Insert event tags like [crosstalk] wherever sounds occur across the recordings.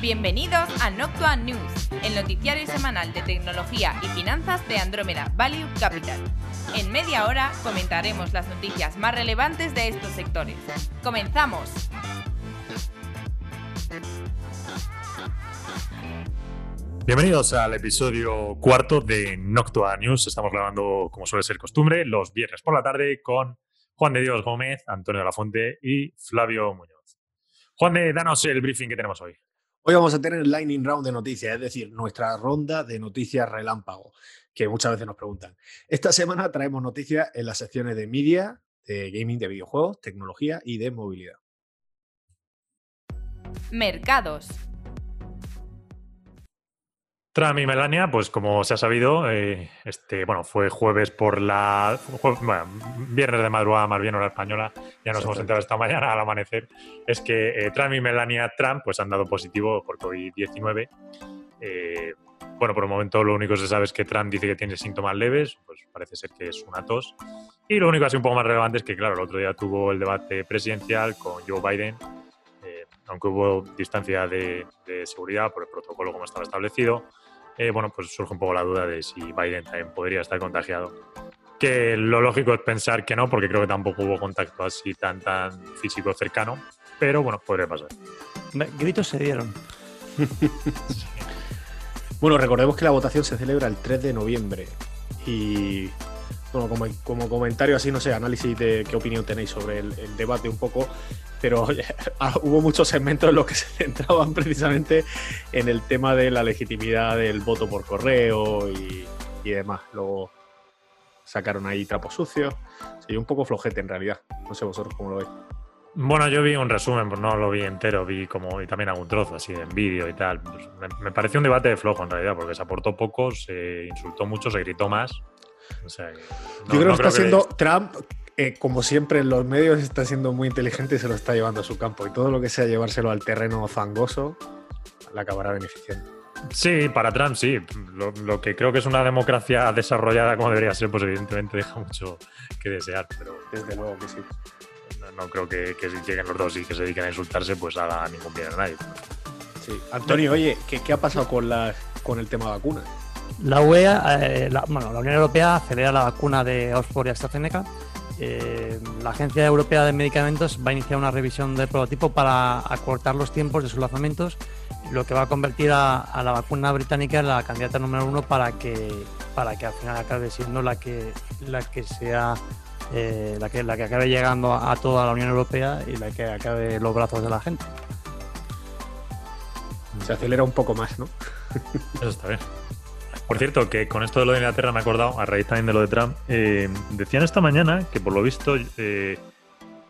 Bienvenidos a Noctua News, el noticiario semanal de tecnología y finanzas de Andrómeda Value Capital. En media hora comentaremos las noticias más relevantes de estos sectores. ¡Comenzamos! Bienvenidos al episodio cuarto de Noctua News. Estamos grabando, como suele ser costumbre, los viernes por la tarde con Juan de Dios Gómez, Antonio de la Fuente y Flavio Muñoz. Juan de, danos el briefing que tenemos hoy. Hoy vamos a tener el lightning round de noticias, es decir, nuestra ronda de noticias relámpago, que muchas veces nos preguntan. Esta semana traemos noticias en las secciones de media, de gaming, de videojuegos, tecnología y de movilidad. Mercados. Trump y Melania, pues como se ha sabido, eh, este, bueno, fue jueves por la. bueno, viernes de madrugada, más bien hora española, ya nos hemos enterado esta mañana al amanecer. Es que eh, Trump y Melania Trump pues, han dado positivo por COVID-19. Eh, bueno, por el momento lo único que se sabe es que Trump dice que tiene síntomas leves, pues parece ser que es una tos. Y lo único así un poco más relevante es que, claro, el otro día tuvo el debate presidencial con Joe Biden, aunque hubo distancia de, de seguridad por el protocolo como estaba establecido eh, bueno, pues surge un poco la duda de si Biden también podría estar contagiado. Que lo lógico es pensar que no, porque creo que tampoco hubo contacto así tan, tan físico cercano, pero bueno, podría pasar. Gritos se dieron. [laughs] Bueno, recordemos que la votación se celebra el 3 de noviembre y bueno, como, como comentario así, no sé, análisis de qué opinión tenéis sobre el, el debate un poco, pero [laughs] ah, hubo muchos segmentos en los que se centraban precisamente en el tema de la legitimidad del voto por correo y, y demás. Luego sacaron ahí trapos sucios. Sí, un poco flojete en realidad. No sé vosotros cómo lo veis. Bueno, yo vi un resumen, pues no lo vi entero, vi como y también algún trozo así en vídeo y tal. Pues me, me, pareció un debate de flojo en realidad, porque se aportó poco, se insultó mucho, se gritó más. O sea, no, yo creo no que está siendo Trump eh, como siempre en los medios, está siendo muy inteligente y se lo está llevando a su campo. Y todo lo que sea llevárselo al terreno fangoso, le acabará beneficiando. Sí, para Trump sí. Lo, lo, que creo que es una democracia desarrollada como debería ser, pues evidentemente deja mucho que desear. Pero desde luego que sí. No, no creo que, que, si lleguen los dos y que se dediquen a insultarse, pues haga ningún bien a nadie. Sí. Antonio, oye, ¿qué, qué ha pasado con, la, con el tema vacunas? La UEA, eh, la, bueno, la Unión Europea acelera la vacuna de Oxford y AstraZeneca eh, la Agencia Europea de Medicamentos va a iniciar una revisión del prototipo para acortar los tiempos de sus lanzamientos, lo que va a convertir a, a, la vacuna británica en la candidata número uno para que, para que al final acabe siendo la que, la que sea eh, la, que, la que acabe llegando a, a, toda la Unión Europea y la que acabe los brazos de la gente. Se acelera un poco más, ¿no? Eso está bien. Por cierto, que con esto de lo de Inglaterra me he acordado, a raíz también de lo de Trump, eh, decían esta mañana que por lo visto eh,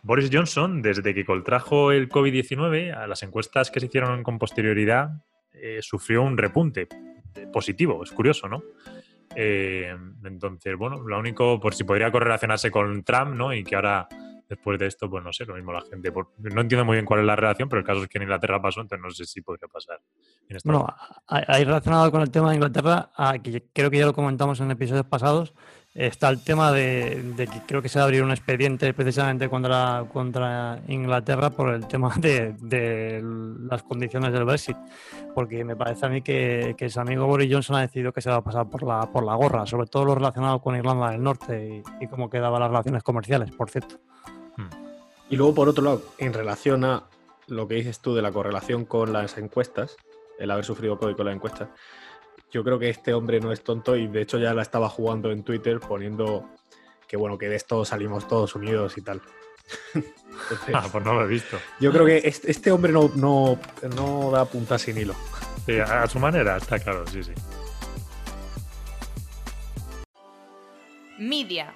Boris Johnson, desde que contrajo el COVID-19, a las encuestas que se hicieron con posterioridad, eh, sufrió un repunte positivo. Es curioso, ¿no? entonces, bueno, lo único, por si podría correlacionarse con Trump, ¿no? Y que ahora después de esto, pues no sé, lo mismo la gente. No entiendo muy bien cuál es la relación, pero el caso es que en Inglaterra pasó, entonces no sé si podría pasar. Bueno, hay relacionado con el tema de Inglaterra, que creo que ya lo comentamos en episodios pasados, está el tema de, de, que creo que se va a abrir un expediente precisamente contra, contra Inglaterra por el tema de, de, las condiciones del Brexit, porque me parece a mí que, que su amigo Boris Johnson ha decidido que se va a pasar por la, por la gorra, sobre todo lo relacionado con Irlanda del Norte y, y cómo quedaban las relaciones comerciales, por cierto. Y luego, por otro lado, en relación a lo que dices tú de la correlación con las encuestas, el haber sufrido COVID con las encuestas, yo creo que este hombre no es tonto y de hecho ya la estaba jugando en Twitter poniendo que bueno, que de esto salimos todos unidos y tal. [laughs] Entonces, ah, pues no lo he visto. Yo creo que este, este hombre no, no, no, da punta sin hilo. Sí, a su manera, está claro, sí, sí. Media.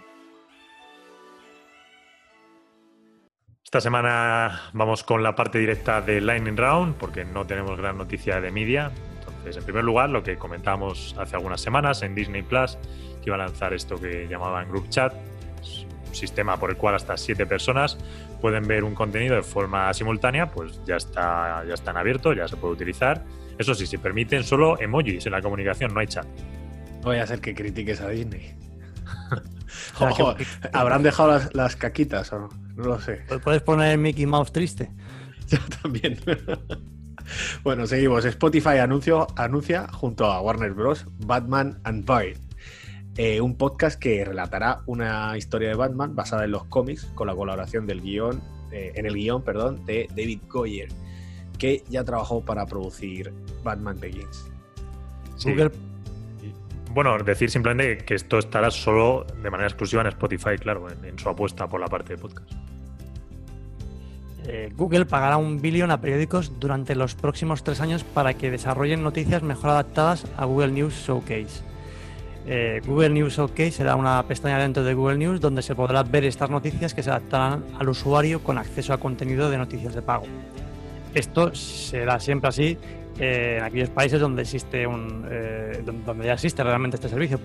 Esta semana vamos con la parte directa de Lightning Round porque no tenemos gran noticia de media. Entonces, en primer lugar, lo que comentamos hace algunas semanas en Disney Plus, que iba a lanzar esto que llamaban Group Chat, es un sistema por el cual hasta siete personas pueden ver un contenido de forma simultánea, pues ya está, ya están abiertos, ya se puede utilizar. Eso sí, se permiten solo emojis en la comunicación, no hay chat. Voy a hacer que critiques a Disney. [laughs] Ojo, ¿Habrán dejado las, las, caquitas o no? No lo sé. Puedes poner Mickey Mouse triste. [laughs] Yo también. Bueno, seguimos. Spotify anuncio, anuncia junto a Warner Bros. Batman and Byrne. Eh, un podcast que relatará una historia de Batman basada en los cómics con la colaboración del guion, eh, en el guion perdón, de David Goyer, que ya trabajó para producir Batman Begins. Sí. Google, Bueno, decir simplemente que esto estará solo de manera exclusiva en Spotify, claro, en, su apuesta por la parte de podcast. eh, Google pagará un billón a periódicos durante los próximos tres años para que desarrollen noticias mejor adaptadas a Google News Showcase. Eh, Google News Showcase será una pestaña dentro de Google News donde se podrá ver estas noticias que se adaptarán al usuario con acceso a contenido de noticias de pago. Esto será siempre así eh, en aquellos países donde existe un, eh, donde ya existe realmente este servicio.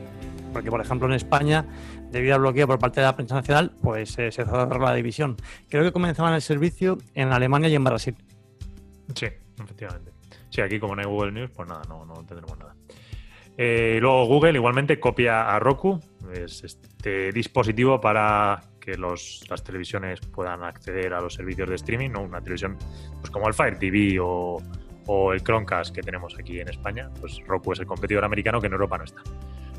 Porque, por ejemplo, en España, debido al bloqueo por parte de la prensa nacional, pues eh, se cerró la división. Creo que comenzaban el servicio en Alemania y en Brasil. Sí, efectivamente. Sí, aquí como no hay Google News, pues nada, no, no tendremos nada. Eh, luego Google igualmente copia a Roku, es este dispositivo para que los, las televisiones puedan acceder a los servicios de streaming, ¿no? Una televisión pues como el Fire TV o, o el Chromecast que tenemos aquí en España, pues Roku es el competidor americano que en Europa no está.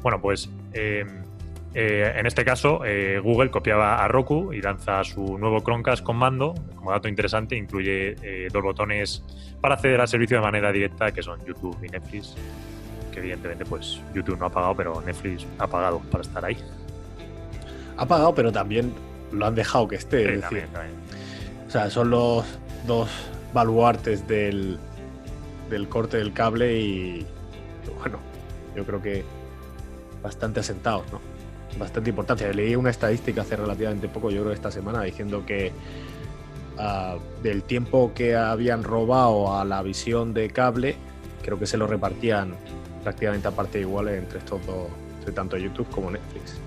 Bueno, pues eh, eh, en este caso eh, Google copiaba a Roku y lanza su nuevo Chromecast con mando. Como dato interesante, incluye eh, dos botones para acceder al servicio de manera directa, que son YouTube y Netflix. Que evidentemente, pues YouTube no ha pagado, pero Netflix ha pagado para estar ahí. Ha pagado, pero también lo han dejado que esté. Sí, es decir, también, también. O sea, son los dos baluartes del, del corte del cable y bueno, yo creo que bastante asentados, ¿no? Bastante importancia. Leí una estadística hace relativamente poco, yo creo esta semana, diciendo que ah, del tiempo que habían robado a la visión de cable, creo que se lo repartían prácticamente a estos dos, entre tanto YouTube como Netflix.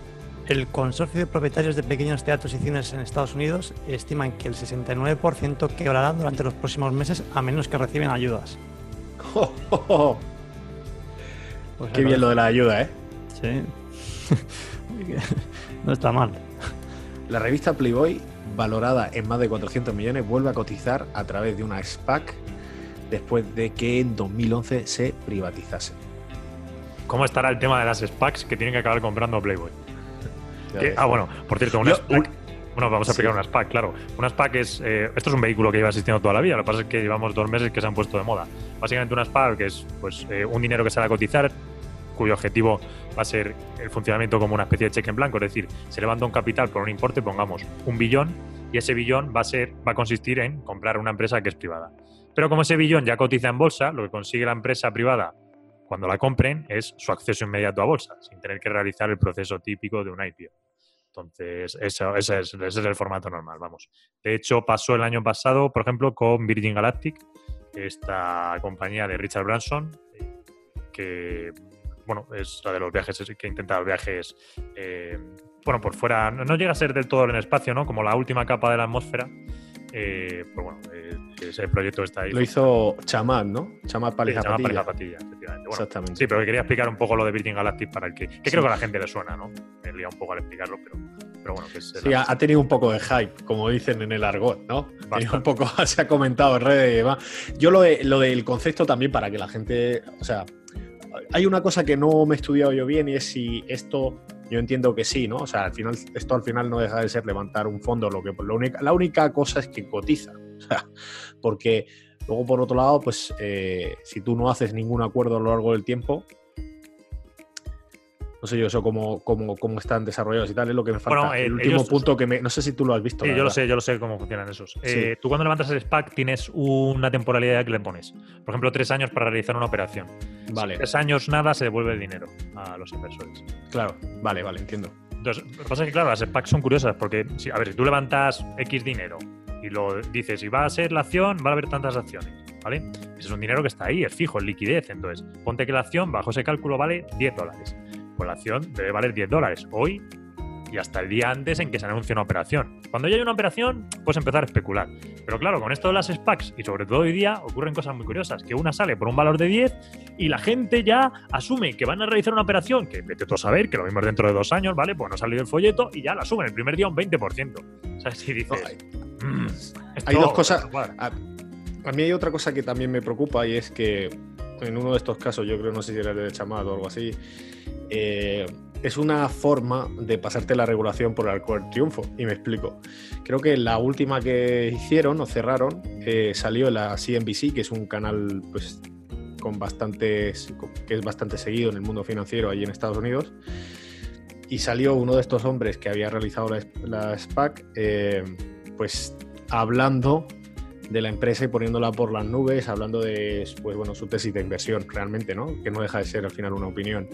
El consorcio de propietarios de pequeños teatros y cines en Estados Unidos estiman que el 69% quebrará durante los próximos meses a menos que reciben ayudas. Pues [laughs] Qué bien lo de la ayuda, ¿eh? Sí. [laughs] no está mal. La revista Playboy, valorada en más de 400 millones, vuelve a cotizar a través de una SPAC después de que en 2011 se privatizase. ¿Cómo estará el tema de las SPACs que tienen que acabar comprando Playboy? Ves. ah, bueno, por cierto, una Yo- SPAC. Bueno, vamos a explicar Sí. una SPAC, claro. Una SPAC es. eh, esto es un vehículo que lleva existiendo toda la vida. Lo que pasa es que llevamos dos meses que se han puesto de moda. Básicamente, una SPAC es pues, eh, un dinero que va a cotizar, cuyo objetivo va a ser el funcionamiento como una especie de cheque en blanco. Es decir, se levanta un capital por un importe, pongamos un billón, y ese billón va a, ser, va a consistir en comprar una empresa que es privada. Pero como ese billón ya cotiza en bolsa, lo que consigue la empresa privada cuando la compren es su acceso inmediato a bolsa, sin tener que realizar el proceso típico de un IPO. Entonces, eso, ese, es, el formato normal, vamos. De hecho, pasó el año pasado, por ejemplo, con Virgin Galactic, esta compañía de Richard Branson, que, bueno, es la de los viajes, que intenta los viajes, eh, bueno, por fuera, no no llega a ser del todo en el espacio, ¿no? Como la última capa de la atmósfera. Eh, pues bueno, eh, ese proyecto está ahí. Lo hizo Chamat, ¿no? Chamat Sí, Pali se llama Zapatilla. Pareja Patilla, efectivamente. Bueno, Exactamente. Sí, pero que quería explicar un poco lo de Virgin Galactic para el que, que Sí. creo que a la gente le suena, ¿no? Me liado un poco al explicarlo, pero, pero bueno, que es Sí, ha, ha tenido un poco de hype, como dicen en el argot, ¿no? Un poco, [laughs] se ha comentado en redes y demás. Yo lo, de- lo del concepto también para que la gente, o sea, hay una cosa que no me he estudiado yo bien y es si esto, yo entiendo que sí, ¿no? O sea, al final, esto al final no deja de ser levantar un fondo, lo que lo única, la única cosa es que cotiza, [laughs] o sea, porque luego por otro lado, pues eh, si tú no haces ningún acuerdo a lo largo del tiempo, no sé yo eso cómo, cómo, cómo están desarrollados y tal, es lo que me falta. Bueno, eh, el último ellos- punto que me. No sé si tú lo has visto. Sí, yo lo sé, yo lo sé cómo funcionan esos. Eh, tú cuando levantas el SPAC tienes una temporalidad que le pones. Por ejemplo, tres años para realizar una operación. Vale, Tres años nada se devuelve el dinero a los inversores. claro, vale, vale, entiendo. Entonces, lo que pasa es que, claro, las SPACs son curiosas porque, si, a ver, si tú levantas X dinero y lo dices, y va a ser la acción, va a haber tantas acciones, ¿vale? Ese es un dinero que está ahí, es fijo, es liquidez. Entonces, ponte que la acción, bajo ese cálculo, vale 10 dólares. Pues la acción debe valer 10 dólares hoy y hasta el día antes en que se anuncie una operación. Cuando ya hay una operación, puedes empezar a especular. Pero claro, con esto de las SPACs y sobre todo hoy día ocurren cosas muy curiosas, que una sale por un valor de 10 y la gente ya asume que van a realizar una operación, que vete tú a saber, que lo mismo es dentro de dos años, ¿vale? Pues no ha salido el folleto y ya la suben el primer día un 20%. O sea, si dices... hay- "Mm, hay dos cosas- no cuadra". Ah, a mí hay otra cosa que también me preocupa y es que en uno de estos casos, yo creo, no sé si era el de Chamat o algo así, eh, es una forma de pasarte la regulación por el arco triunfo. Y me explico. Creo que la última que hicieron o cerraron eh, salió la CNBC, que es un canal pues, con bastantes, que es bastante seguido en el mundo financiero allí en Estados Unidos. Y salió uno de estos hombres que había realizado la, SPAC, eh, pues hablando de la empresa y poniéndola por las nubes, hablando de pues, bueno, su tesis de inversión realmente, ¿no? Que no deja de ser al final una opinión.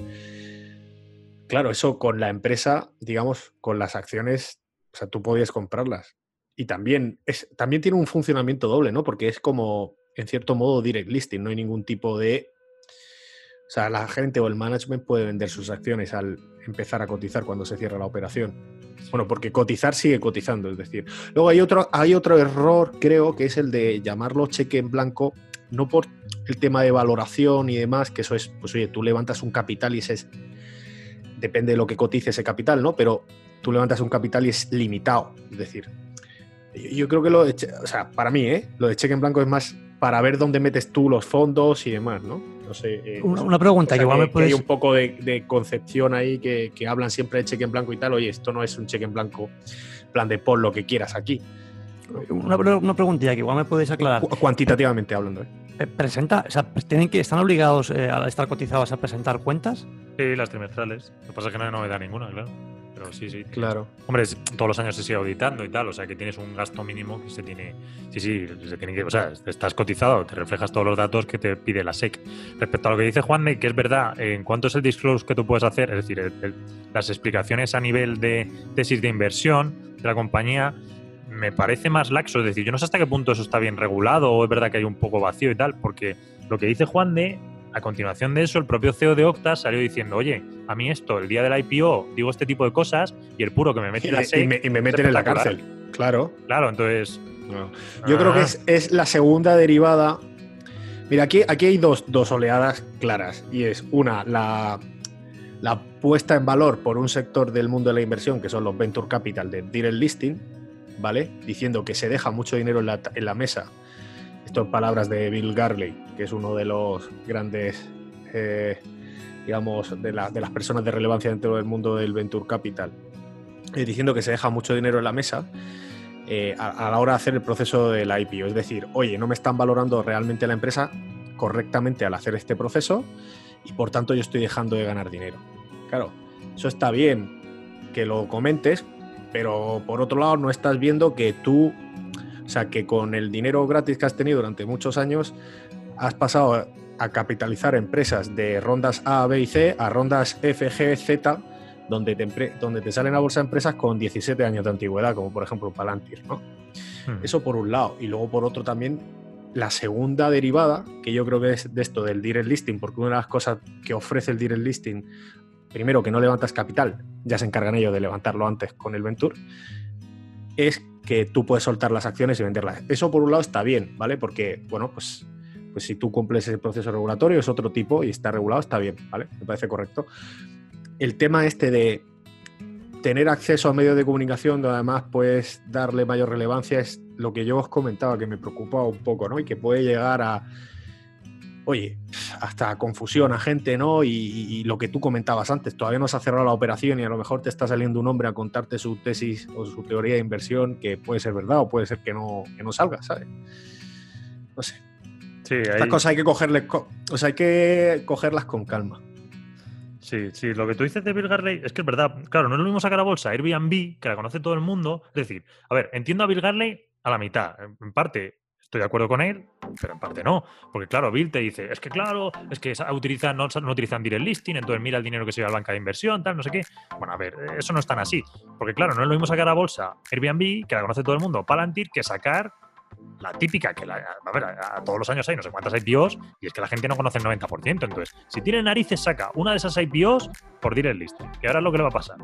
Claro, eso con la empresa, digamos, con las acciones, o sea, tú podías comprarlas. Y también, es, también tiene un funcionamiento doble, ¿no? Porque es como, en cierto modo, direct listing, no hay ningún tipo de... O sea, la gente o el management puede vender sus acciones al empezar a cotizar cuando se cierra la operación. Bueno, porque cotizar sigue cotizando, es decir. Luego hay otro, hay otro error, creo, que es el de llamarlo cheque en blanco, no por el tema de valoración y demás, que eso es, pues oye, tú levantas un capital y ese es depende de lo que cotice ese capital, ¿no? Pero tú levantas un capital y es limitado. Es decir, yo, creo que lo de, o sea, para mí, ¿eh? Lo de cheque en blanco es más para ver dónde metes tú los fondos y demás, ¿no? No sé. Eh, una, pregunta que igual me puedes... hay un poco de, concepción ahí que, hablan siempre de cheque en blanco y tal. Oye, esto no es un cheque en blanco, plan de pon lo que quieras aquí. Una, una preguntilla que igual me puedes aclarar. cuantitativamente hablando, ¿eh? Eh, presenta, o sea, tienen que, ¿están obligados eh, a estar cotizados a presentar cuentas? Sí, las trimestrales. Lo que pasa es que no hay novedad ninguna, claro. Pero sí, sí. Claro. Hombre, todos los años se sigue auditando y tal, o sea que tienes un gasto mínimo que se tiene. Sí, sí, se tiene que. O sea, estás cotizado, te reflejas todos los datos que te pide la SEC. Respecto a lo que dice Juan, que es verdad, en cuanto es el disclose que tú puedes hacer, es decir, las explicaciones a nivel de tesis de inversión de la compañía me parece más laxo. Es decir, yo no sé hasta qué punto eso está bien regulado o es verdad que hay un poco vacío y tal, porque lo que dice Juan de, a continuación de eso, el propio CEO de Octa salió diciendo, oye, a mí esto, el día del IPO, digo este tipo de cosas y el puro que me mete en la y me, y me meten en la cárcel. Claro. Claro, entonces. Yo creo que ah. es, la segunda derivada. Mira, aquí, aquí hay dos, dos oleadas claras. Y es una, la, la puesta en valor por un sector del mundo de la inversión, que son los venture capital de direct listing, ¿vale? Diciendo que se deja mucho dinero en la, mesa. Esto en palabras de Bill Garley, que es uno de los grandes, eh, digamos, de, las personas de relevancia dentro del mundo del Venture Capital, diciendo que se deja mucho dinero en la mesa. Eh, a, la hora de hacer el proceso del IPO. Es decir, oye, no me están valorando realmente la empresa correctamente al hacer este proceso y por tanto yo estoy dejando de ganar dinero. Claro, eso está bien que lo comentes pero por otro lado no estás viendo que tú, o sea, que con el dinero gratis que has tenido durante muchos años, has pasado a capitalizar empresas de rondas A, B y C a rondas F, G, Z, donde te, donde te salen a bolsa empresas con 17 años de antigüedad, como por ejemplo Palantir, ¿no? Hmm. Eso por un lado. Y luego por otro también la segunda derivada, que yo creo que es de esto del direct listing, porque una de las cosas que ofrece el direct listing primero que no levantas capital, ya se encargan ellos de levantarlo antes con el Venture, es que tú puedes soltar las acciones y venderlas. Eso por un lado está bien, ¿vale? Porque, bueno, pues, pues si tú cumples ese proceso regulatorio es otro tipo y está regulado, está bien, ¿vale? Me parece correcto. El tema este de tener acceso a medios de comunicación donde además puedes darle mayor relevancia es lo que yo os comentaba que me preocupaba un poco, ¿no? Y que puede llegar a oye, hasta confusión a gente, ¿no? Y, lo que tú comentabas antes, todavía no se ha cerrado la operación y a lo mejor te está saliendo un hombre a contarte su tesis o su teoría de inversión que puede ser verdad o puede ser que no, que no salga, ¿sabes? No sé. Sí, Estas cosas hay que cogerles, o sea, hay que cogerlas con calma. Sí, sí, lo que tú dices de Bill Garley es que es verdad. Claro, no es lo mismo sacar a bolsa Airbnb, que la conoce todo el mundo. Es decir, a ver, entiendo a Bill Garley a la mitad. En parte, Estoy de acuerdo con él, pero en parte no. Porque claro, Bill te dice, es que claro, es que utilizan, no, no utilizan direct listing, entonces mira el dinero que se lleva a la banca de inversión, tal, no sé qué. Bueno, a ver, eso no es tan así. Porque claro, no es lo mismo sacar a bolsa Airbnb, que la conoce todo el mundo, Palantir, que sacar la típica, que la, a ver, a, todos los años hay no sé cuántas IPOs y es que la gente no conoce el 90%. Entonces, si tiene narices, saca una de esas IPOs por direct listing. Que ahora es lo que le va a pasar.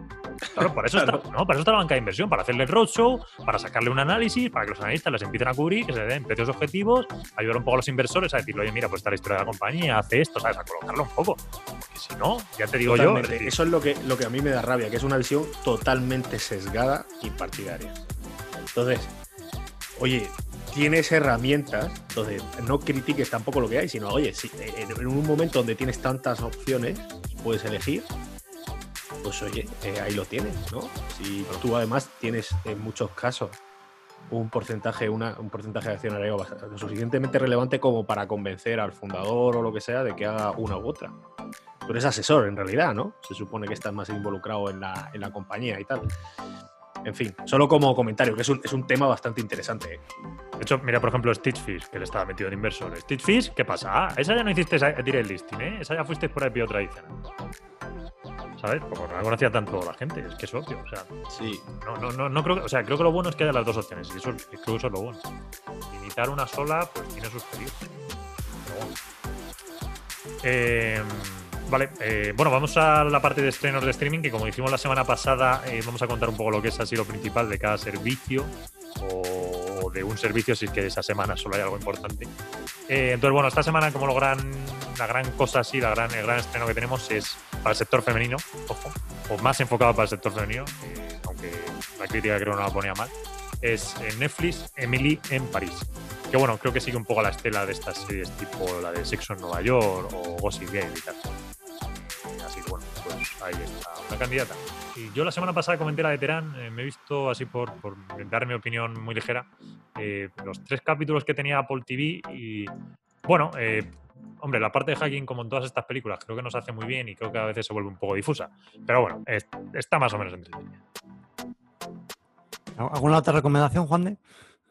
Claro, para eso, Está, [laughs] ¿no? para eso está la banca de inversión, para hacerle el roadshow, para sacarle un análisis, para que los analistas les empiecen a cubrir, que se den precios objetivos, ayudar un poco a los inversores a decirle, oye, mira, pues está la historia de la compañía, hace esto, ¿sabes? A colocarlo un poco. Porque si no, ya te digo yo. eso es lo que, lo que a mí me da rabia, que es una visión totalmente sesgada y partidaria. Entonces, oye, tienes herramientas, entonces no critiques tampoco lo que hay, sino, oye, si en un momento donde tienes tantas opciones, puedes elegir, pues oye, eh, ahí lo tienes, ¿no? Si tú además tienes en muchos casos un porcentaje, un porcentaje de accionario lo suficientemente relevante como para convencer al fundador o lo que sea de que haga una u otra. Tú eres asesor en realidad, ¿no? Se supone que estás más involucrado en la, en la compañía y tal. En fin, solo como comentario, que es un, es un tema bastante interesante. De hecho, mira, por ejemplo, Stitchfish, que le estaba metido en inversor. Stitchfish, ¿qué pasa? Ah, esa ya no hiciste tirar el listing, ¿eh? Esa ya fuiste por IPO tradicional. ¿Sabes? Porque no la conocía tanto la gente, es que es obvio. O sea, sí. No, no, no, no creo, o sea, creo que lo bueno es que haya las dos opciones, y eso, creo que eso es lo bueno. Limitar una sola, pues tiene sus peligros. Eh, Vale, eh, bueno, vamos a la parte de estrenos de streaming, que como dijimos la semana pasada, eh, vamos a contar un poco lo que es así lo principal de cada servicio o de un servicio si es que esa semana solo hay algo importante. Eh, entonces, bueno, esta semana como lo gran, la gran cosa así, la gran, el gran estreno que tenemos es para el sector femenino, ojo, o más enfocado para el sector femenino, aunque la crítica creo no la ponía mal, es Netflix Emily en París. Que bueno, creo que sigue un poco la estela de estas series tipo la de Sexo en Nueva York o Gossip Game y tal ahí está, una candidata. Y yo la semana pasada comenté la de Terán, eh, me he visto así por, por dar mi opinión muy ligera, eh, los tres capítulos que tenía Apple TV y bueno, eh, hombre, la parte de hacking, como en todas estas películas, creo que nos hace muy bien y creo que a veces se vuelve un poco difusa. Pero bueno, está más o menos entretenida. ¿Alguna otra recomendación, Juan de?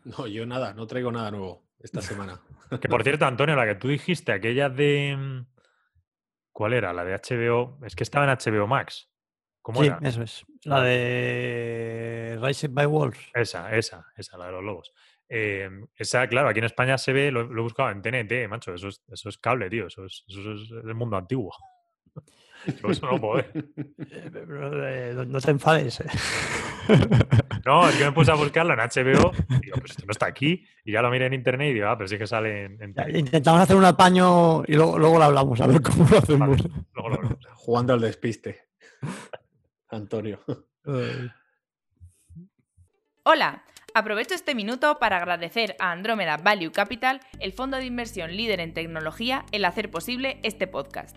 No, yo nada, no traigo nada nuevo esta semana. [laughs] que por cierto, Antonio, la que tú dijiste, aquella de ¿Cuál era? La de HBO. Es que estaba en HBO Max. ¿Cómo sí, eso es. La de Rise by Wolves. Esa, esa, esa, la de los lobos. Em, esa, claro, aquí en España se ve, lo, he buscado en TNT, macho. Eso es, eso es cable, tío. Eso es, eso es el mundo antiguo. Eso no puedo ver. Eh, [laughs] no te enfades. Eh. [laughs] No, es que me puse a buscarlo en HBO. Y digo, pues esto no está aquí. Y ya lo miré en internet y digo, ah, pero sí que sale en. intentamos hacer un apaño y luego, luego lo hablamos, a ver cómo lo hacemos. luego lo hablamos. [laughs] Jugando al despiste. Antonio. Hola, aprovecho este minuto para agradecer a Andromeda Value Capital, el fondo de inversión líder en tecnología, el hacer posible este podcast.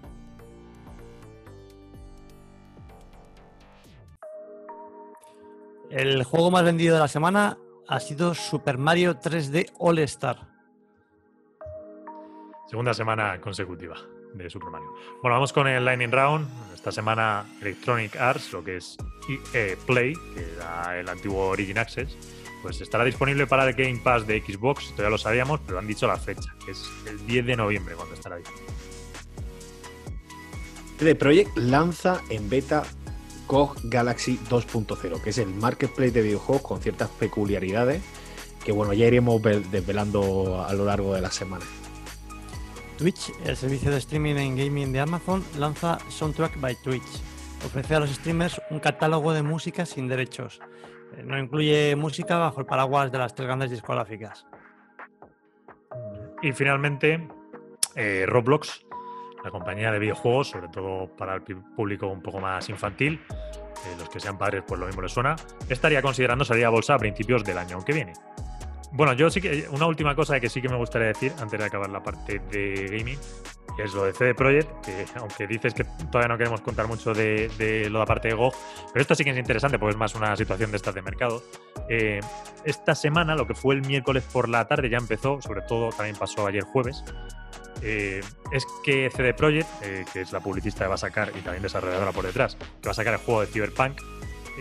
El juego más vendido de la semana ha sido Super Mario 3D All Star. Segunda semana consecutiva de Super Mario. Bueno, vamos con el Lightning Round. Esta semana Electronic Arts, lo que es EA Play, que era el antiguo Origin Access, pues estará disponible para el Game Pass de Xbox. Todavía lo sabíamos, pero han dicho la fecha, que es el 10 de noviembre cuando estará disponible. CD Projekt lanza en beta GOG Galaxy 2.0, que es el marketplace de videojuegos con ciertas peculiaridades que bueno, ya iremos desvelando a lo largo de la semana. Twitch, el servicio de streaming en gaming de Amazon, lanza Soundtrack by Twitch. Ofrece a los streamers un catálogo de música sin derechos. Eh, no incluye música bajo el paraguas de las tres grandes discográficas. Y finalmente, eh, Roblox la compañía de videojuegos, sobre todo para el público un poco más infantil, eh, los que sean padres pues lo mismo les suena, estaría considerando salir a bolsa a principios del año que viene. Bueno, yo sí que una última cosa que sí que me gustaría decir antes de acabar la parte de gaming, es lo de CD Projekt, que aunque dices que todavía no queremos contar mucho de, de lo de la parte de GOG, pero esto sí que es interesante porque es más una situación de estas de mercado. Eh, esta semana, lo que fue el miércoles por la tarde, ya empezó, sobre todo también pasó ayer jueves, eh, es que CD Projekt, eh, que es la publicista que va a sacar y también desarrolladora por detrás, que va a sacar el juego de Cyberpunk,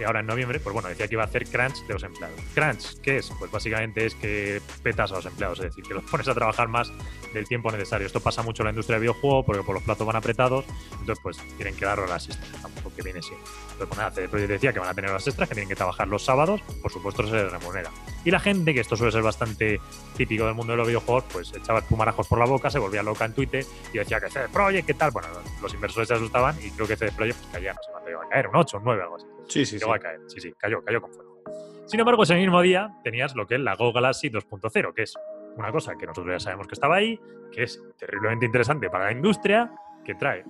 ahora en noviembre, pues bueno, decía que iba a hacer crunch de los empleados. ¿Crunch qué es? Pues básicamente es que petas a los empleados, es decir, que los [laughs] pones a trabajar más del tiempo necesario. Esto pasa mucho en la industria de videojuegos porque por los plazos van apretados, entonces pues quieren quedar horas Tampoco lo que viene siendo. Entonces, pues nada, CD decía que van a tener horas extras, que tienen que trabajar los sábados, por supuesto se les remunera. Y la gente, que esto suele ser bastante típico del mundo de los videojuegos, pues echaba pumarajos por la boca, se volvía loca en Twitter y decía que CD Projekt, ¿qué tal? Bueno, los inversores se asustaban y creo que CD Projekt pues, caía, no sé cuánto iba a caer, un 8, un 9, algo así. Sí, sí, Llegó a caer, sí, sí, cayó, cayó con fuerza. Sin embargo, ese mismo día tenías lo que es la Go Galaxy 2.0, que es una cosa que nosotros ya sabemos que estaba ahí, que es terriblemente interesante para la industria, que trae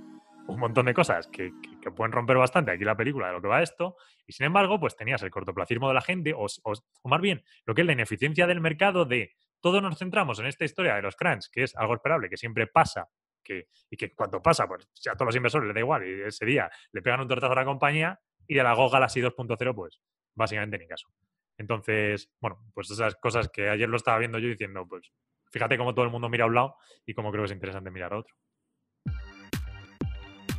un montón de cosas que, que, pueden romper bastante aquí la película de lo que va esto, y sin embargo, pues tenías el cortoplacismo de la gente, o, o, más bien lo que es la ineficiencia del mercado de todos nos centramos en esta historia de los crunch, que es algo esperable, que siempre pasa, que, y que cuando pasa, pues a todos los inversores les da igual, y ese día le pegan un tortazo a la compañía, y de la Go Galaxy 2.0, pues básicamente ni caso. Entonces, bueno, pues esas cosas que ayer lo estaba viendo yo diciendo, pues fíjate cómo todo el mundo mira a un lado y cómo creo que es interesante mirar a otro.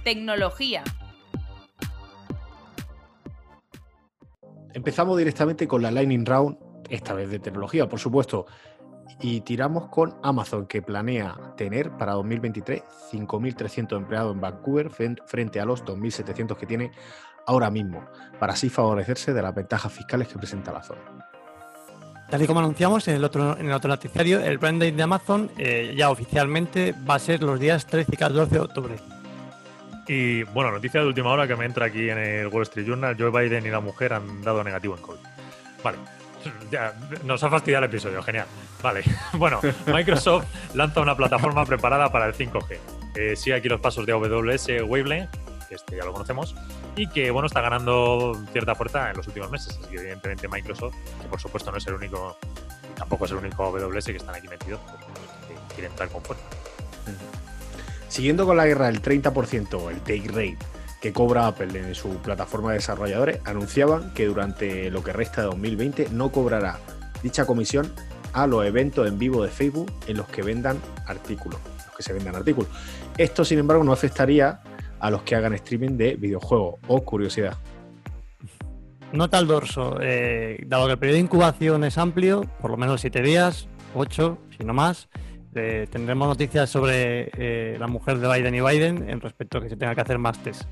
Tecnología. Empezamos directamente con la Lightning Round, esta vez de tecnología, por supuesto. Y tiramos con Amazon, que planea tener para 2023 5.300 empleados en Vancouver frente a los 2.700 que tiene ahora mismo, para así favorecerse de las ventajas fiscales que presenta la zona. Tal y como anunciamos en el otro, en el otro noticiario, el Prime Day de Amazon eh, ya oficialmente va a ser los días 13 y 14 de octubre. Y bueno, noticia de última hora que me entra aquí en el Wall Street Journal, Joe Biden y la mujer han dado negativo en COVID. Vale, ya, nos ha fastidiado el episodio, genial. Vale, [laughs] bueno, Microsoft lanza una plataforma preparada para el 5G. Eh, sigue aquí los pasos de AWS Wavelength, que este ya lo conocemos, y que bueno, está ganando cierta fuerza en los últimos meses. Así que evidentemente Microsoft, que por supuesto no es el único, tampoco es el único AWS que están aquí metidos, pues, quiere entrar con fuerza. Siguiendo con la guerra del 30%, el take rate que cobra Apple en su plataforma de desarrolladores, anunciaban que durante lo que resta de 2020 no cobrará dicha comisión a los eventos en vivo de Facebook en los que vendan artículos, los que se vendan artículos. Esto, sin embargo, no afectaría a los que hagan streaming de videojuegos o curiosidad. Nota al dorso, eh, dado que el periodo de incubación es amplio, por lo menos siete días, ocho, si no más, eh, tendremos noticias sobre eh, la mujer de Biden y Biden en respecto a que se tenga que hacer más test.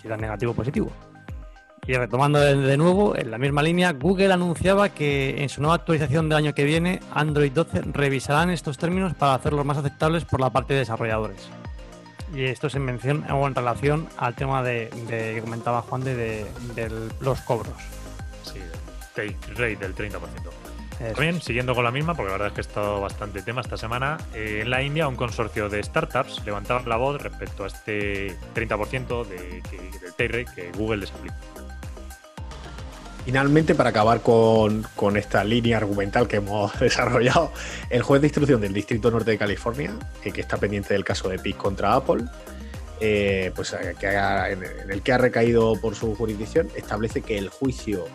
Si era negativo o positivo. Y retomando de, nuevo, en la misma línea, Google anunciaba que en su nueva actualización del año que viene, Android 12 revisarán estos términos para hacerlos más aceptables por la parte de desarrolladores. Y esto es en mención o en relación al tema de, que comentaba Juan de, los cobros. Sí, take rate del 30%. También, siguiendo con la misma, porque la verdad es que ha estado bastante tema esta semana, eh, en la India un consorcio de startups levantaba la voz respecto a este 30% de, del take rate que Google les aplica. Finalmente, para acabar con, esta línea argumental que hemos [laughs] desarrollado, el juez de instrucción del Distrito Norte de California, eh, que está pendiente del caso de PIC contra Apple, eh, pues eh, en, el que ha recaído por su jurisdicción, establece que el juicio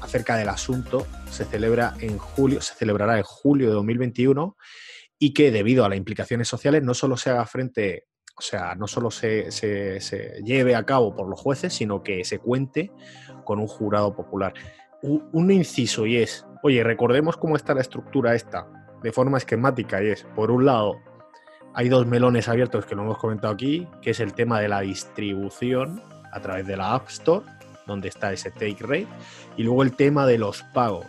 acerca del asunto se en julio, se celebrará en julio de 2021 y que debido a las implicaciones sociales no solo se haga frente o sea, no solo se, lleve a cabo por los jueces, sino que se cuente con un jurado popular. Un, inciso y es, oye, recordemos cómo está la estructura esta, de forma esquemática, y es, por un lado, hay dos melones abiertos que lo hemos comentado aquí, que es el tema de la distribución a través de la App Store, donde está ese take rate, y luego el tema de los pagos,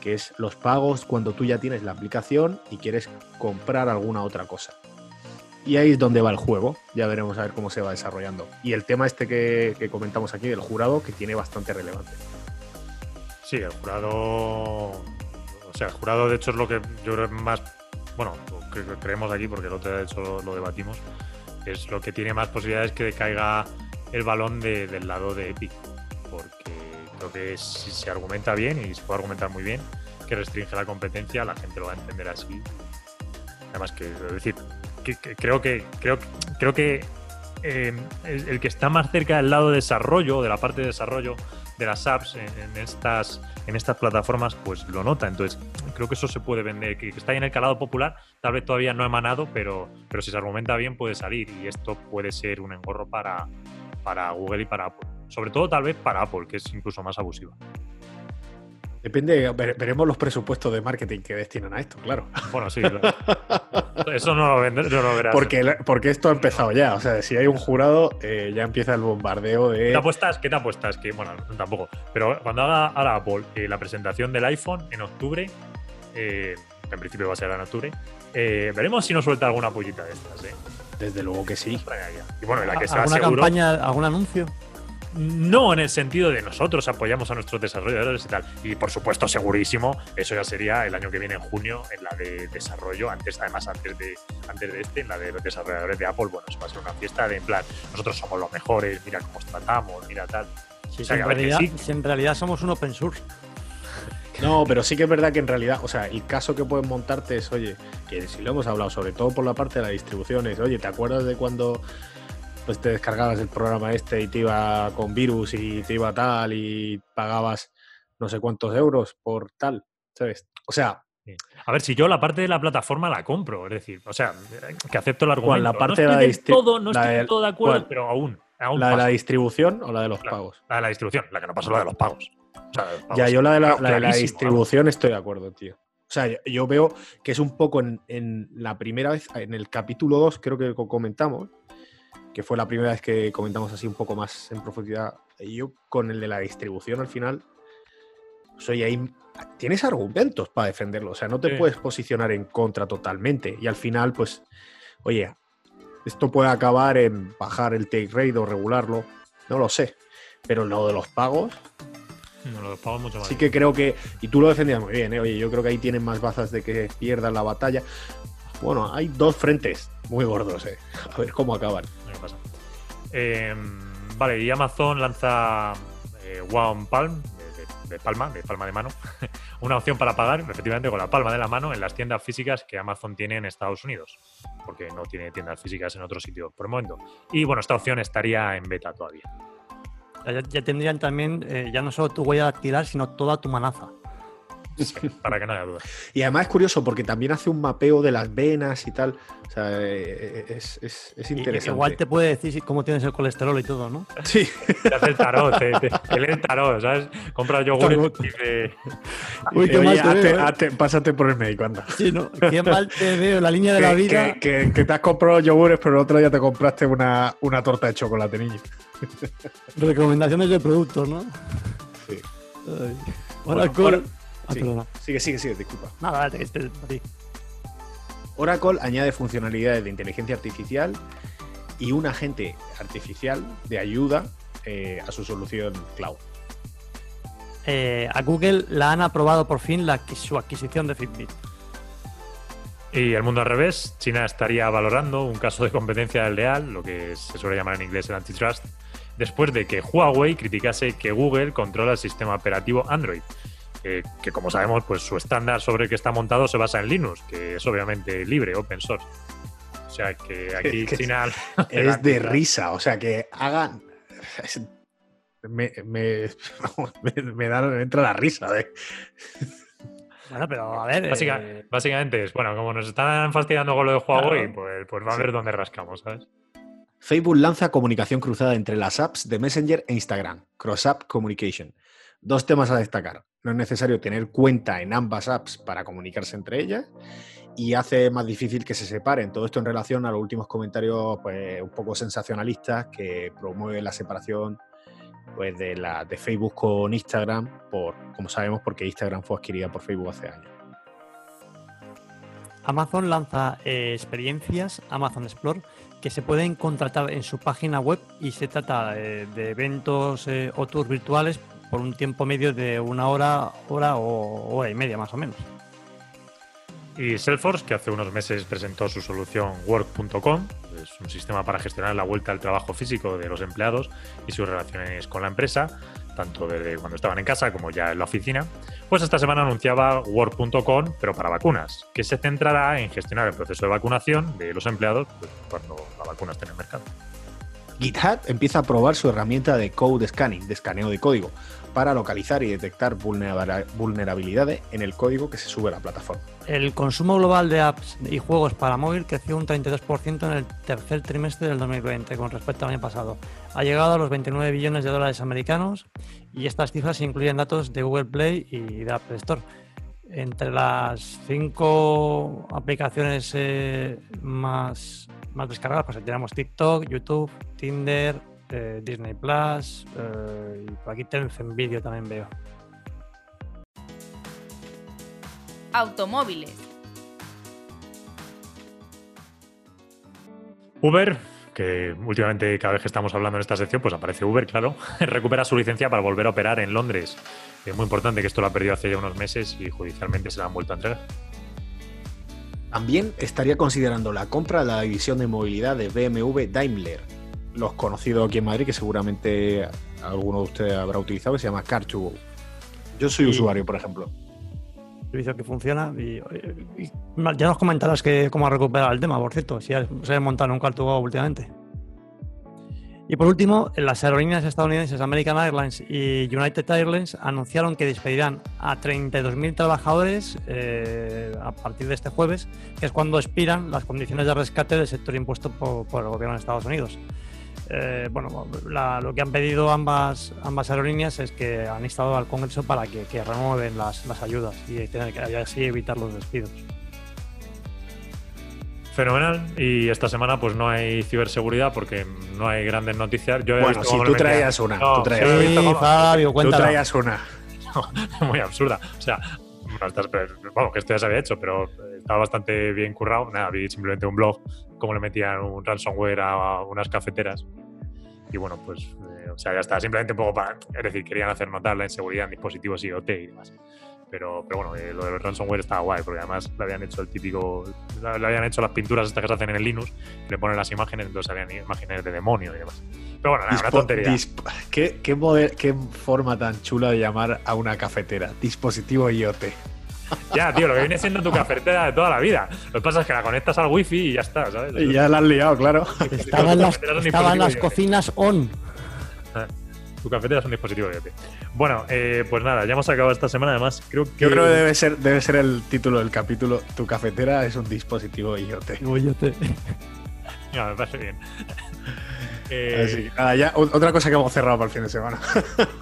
que es los pagos cuando tú ya tienes la aplicación y quieres comprar alguna otra cosa. Y ahí es donde va el juego. Ya veremos a ver cómo se va desarrollando. Y el tema este que, comentamos aquí del jurado, que tiene bastante relevante. Sí, el jurado. O sea, el jurado, de hecho, es lo que yo creo más. Bueno, creemos aquí, porque el otro de hecho, lo debatimos. Es lo que tiene más posibilidades que caiga el balón del lado de Epic. Porque creo que si se argumenta bien, y se puede argumentar muy bien, que restringe la competencia, la gente lo va a entender así. Además, que, es decir, creo que creo, creo que eh, el, que está más cerca del lado de desarrollo, de la parte de desarrollo de las apps en, estas, en estas plataformas, pues lo nota. Entonces, creo que eso se puede vender, que, está ahí en el calado popular, tal vez todavía no ha emanado, pero, pero si se argumenta bien puede salir y esto puede ser un engorro para, para Google y para Apple. Sobre todo tal vez para Apple, que es incluso más abusiva. Depende, ver- veremos los presupuestos de marketing que destinan a esto, claro. Bueno, sí, claro. Eso no lo, vender- no lo verás. Porque, porque esto ha empezado ya. O sea, si hay un jurado, eh, ya empieza el bombardeo ¿Qué de. te apuestas? ¿Qué te apuestas? Que, bueno, tampoco. Pero cuando haga ahora Apple eh, la presentación del iPhone en octubre, eh, que en principio va a ser en octubre, eh, veremos si nos suelta alguna pollita de estas, ¿eh? Desde luego que sí. Y bueno, la que sea ¿Alguna seguro. campaña, algún anuncio? No en el sentido de nosotros apoyamos a nuestros desarrolladores y tal. Y por supuesto, segurísimo, eso ya sería el año que viene en junio en la de desarrollo, antes, además antes de, antes de este, en la de los desarrolladores de Apple, bueno, eso va a ser una fiesta de en plan, nosotros somos los mejores, mira cómo os tratamos, mira tal. Si, O sea, en, realidad, sí. si en realidad somos un open source. No, pero sí que es verdad que en realidad, o sea, el caso que puedes montarte es, oye, que si lo hemos hablado, sobre todo por la parte de la distribución, es, oye, ¿te acuerdas de cuando pues, te descargabas el programa este y te iba con virus y te iba tal y pagabas no sé cuántos euros por tal? ¿Sabes? O sea, A ver, si yo la parte de la plataforma la compro, es decir, o sea, que acepto el argumento. La parte de no estoy distri- todo, no la estoy del todo de acuerdo, ¿cuál? pero aún, aún ¿la de la distribución o la de los pagos? La de la distribución, la que no pasó la de los pagos. O sea, de Ya, yo la de la, de distribución estoy de acuerdo, tío. O sea, yo, veo que es un poco en, en la primera vez, en el capítulo 2, creo que co- comentamos, que fue la primera vez que comentamos así un poco más en profundidad. Yo con el de la distribución al final, oye, ahí tienes argumentos para defenderlo. O sea, no te Sí. puedes posicionar en contra totalmente. Y al final, pues, oye, esto puede acabar en bajar el take rate o regularlo. No lo sé. Pero lo de los pagos, No, los pagos mucho más. Sí que creo que, y tú lo defendías muy bien, ¿eh? oye, yo creo que ahí tienen más bazas de que pierdan la batalla. Bueno, hay dos frentes muy gordos, ¿eh? [laughs] a ver cómo acaban. Eh, vale, y Amazon lanza eh, One Palm, de, palma, de palma de mano, [laughs] una opción para pagar efectivamente con la palma de la mano en las tiendas físicas que Amazon tiene en Estados Unidos, porque no tiene tiendas físicas en otro sitio por el momento. Y bueno, esta opción estaría en beta todavía. Ya, ya tendrían también, eh, ya no solo tu huella dactilar, sino toda tu manaza. [laughs] para que no haya duda. Y además es curioso porque también hace un mapeo de las venas y tal. O sea, eh, es, es- es Y- interesante. Igual te puede decir cómo tienes el colesterol y todo, ¿no? Sí, Te hace el tarot, te, te- te lee el tarot, ¿sabes? Compras yogur y dice, [laughs] Uy, qué Oye, mal te hazte- ¿eh? pásate por el médico, anda. Sí, ¿no? Qué mal te veo, la línea de la vida. que- que- que te has comprado yogures, pero el otro día te compraste una, una torta de chocolate, niño. Recomendaciones de productos, ¿no? Sí. Ay. Bueno. Ah, sí. perdona. Sigue, sigue, sigue, disculpa. Nada, dale, este. Oracle añade funcionalidades de inteligencia artificial y un agente artificial de ayuda eh, a su solución cloud. Eh, a Google la han aprobado por fin la, su adquisición de Fitbit. Y el mundo al revés, China estaría valorando un caso de competencia desleal, lo que se suele llamar en inglés el antitrust, después de que Huawei criticase que Google controla el sistema operativo Android, eh, que como sabemos, pues su estándar sobre el que está montado se basa en Linux, que es obviamente libre, open source. O sea que aquí [laughs] que China... Es [laughs] de risa, o sea, que hagan... es- Me, me, [laughs] me, me da, me entra la risa. ¿eh? Bueno, pero a ver. Básica- eh, básicamente es, bueno, como nos están fastidiando con lo de Huawei, Claro. pues, pues va a ver dónde rascamos, ¿sabes? Facebook lanza comunicación cruzada entre las apps de Messenger e Instagram, Cross App Communication. Dos temas a destacar. No es necesario tener cuenta en ambas apps para comunicarse entre ellas y hace más difícil que se separen. Todo esto en relación a los últimos comentarios pues, un poco sensacionalistas que promueven la separación pues, de, la, de Facebook con Instagram, por, como sabemos, porque Instagram fue adquirida por Facebook hace años. Amazon lanza eh, experiencias Amazon Explore que se pueden contratar en su página web y se trata eh, de eventos eh, o tours virtuales por un tiempo medio de una hora, hora o hora y media más o menos. Y Salesforce, que hace unos meses presentó su solución Work.com, es un sistema para gestionar la vuelta al trabajo físico de los empleados y sus relaciones con la empresa, tanto desde cuando estaban en casa como ya en la oficina, pues esta semana anunciaba Work.com, pero para vacunas, que se centrará en gestionar el proceso de vacunación de los empleados pues, cuando la vacuna esté en el mercado. GitHub empieza a probar su herramienta de code scanning, de escaneo de código, para localizar y detectar vulnerabilidades en el código que se sube a la plataforma. El consumo global de apps y juegos para móvil creció un 32% en el tercer trimestre del 2020 con respecto al año pasado. Ha llegado a los 29 billones de dólares americanos y estas cifras incluyen datos de Google Play y de Apple Store. Entre las cinco aplicaciones eh, más, más descargadas, pues tenemos TikTok, YouTube, Tinder, eh, Disney Plus eh, y por aquí Tencent Video también veo. Automóviles. Uber, que últimamente cada vez que estamos hablando en esta sección, pues aparece Uber, claro, [laughs] recupera su licencia para volver a operar en Londres. Es muy importante que esto lo ha perdido hace ya unos meses y judicialmente se la han vuelto a entregar. También estaría considerando la compra de la división de movilidad de BMW Daimler, los conocidos aquí en Madrid, que seguramente alguno de ustedes habrá utilizado, que se llama Car2Go. Yo soy usuario, por ejemplo. Servicio que funciona y, ya nos comentarás que cómo recuperar el tema, por cierto, si se ha montado un Car2Go últimamente. Y por último, las aerolíneas estadounidenses American Airlines y United Airlines anunciaron que despedirán a 32.000 trabajadores eh, a partir de este jueves, que es cuando expiran las condiciones de rescate del sector impuesto por, por el gobierno de Estados Unidos. Eh, bueno, lo que han pedido ambas, ambas aerolíneas es que han instado al Congreso para que, remueven las, ayudas y tener que así evitar los despidos. Fenomenal. Y esta semana pues no hay ciberseguridad porque no hay grandes noticias. Yo bueno, si tú traías una. tú traías, tú traías una. [laughs] muy absurda. O sea, bueno, que esto ya se había hecho, pero estaba bastante bien currado. Nada, vi simplemente un blog, cómo le metían un ransomware a unas cafeteras. Y bueno, pues, eh, o sea, ya está. Simplemente un poco para. Es decir, querían hacer notar la inseguridad en dispositivos IoT y demás. Pero, pero bueno, eh, lo del ransomware estaba guay, porque además le habían hecho el típico. Le habían hecho las pinturas estas que se hacen en el Linux, le ponen las imágenes, entonces habían imágenes de demonio y demás. Pero bueno, nada, una tontería. ¿Qué, qué, ¿Qué forma tan chula de llamar a una cafetera? Dispositivo IoT. [laughs] Ya, tío, lo que viene siendo tu cafetera de toda la vida. Lo que pasa es que la conectas al wifi y ya está, ¿sabes? Y ya la has liado, claro. [laughs] Estaban las, las cocinas on. Ah, tu cafetera es un dispositivo IoT. Bueno, eh, pues nada, ya hemos acabado esta semana. Además, creo que. Yo creo que debe ser, debe ser el título del capítulo. Tu cafetera es un dispositivo IoT. IoT. Ya, me parece bien. Eh, ya, otra cosa que hemos cerrado para el fin de semana.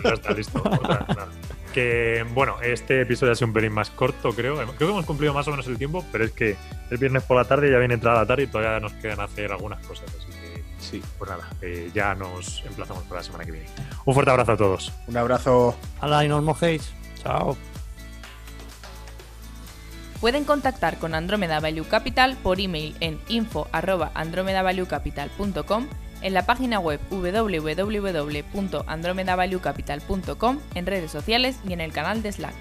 Ya está, listo. Otra, [laughs] que bueno, este episodio ha sido un pelín más corto, creo. Creo que hemos cumplido más o menos el tiempo, pero es que el viernes por la tarde ya viene entrada la tarde y todavía nos quedan hacer algunas cosas. Así que sí, pues nada, eh, ya nos emplazamos para la semana que viene. Un fuerte abrazo a todos. Un abrazo. Hala y no os mojéis. Chao. Pueden contactar con Andromeda Value Capital por email en info@andromedavaluecapital.com en la página web www.andromedavaluecapital.com, en redes sociales y en el canal de Slack.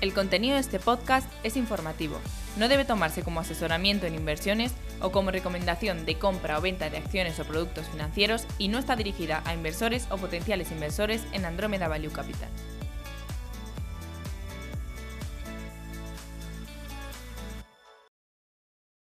El contenido de este podcast es informativo. No debe tomarse como asesoramiento en inversiones o como recomendación de compra o venta de acciones o productos financieros y no está dirigida a inversores o potenciales inversores en Andromeda Value Capital.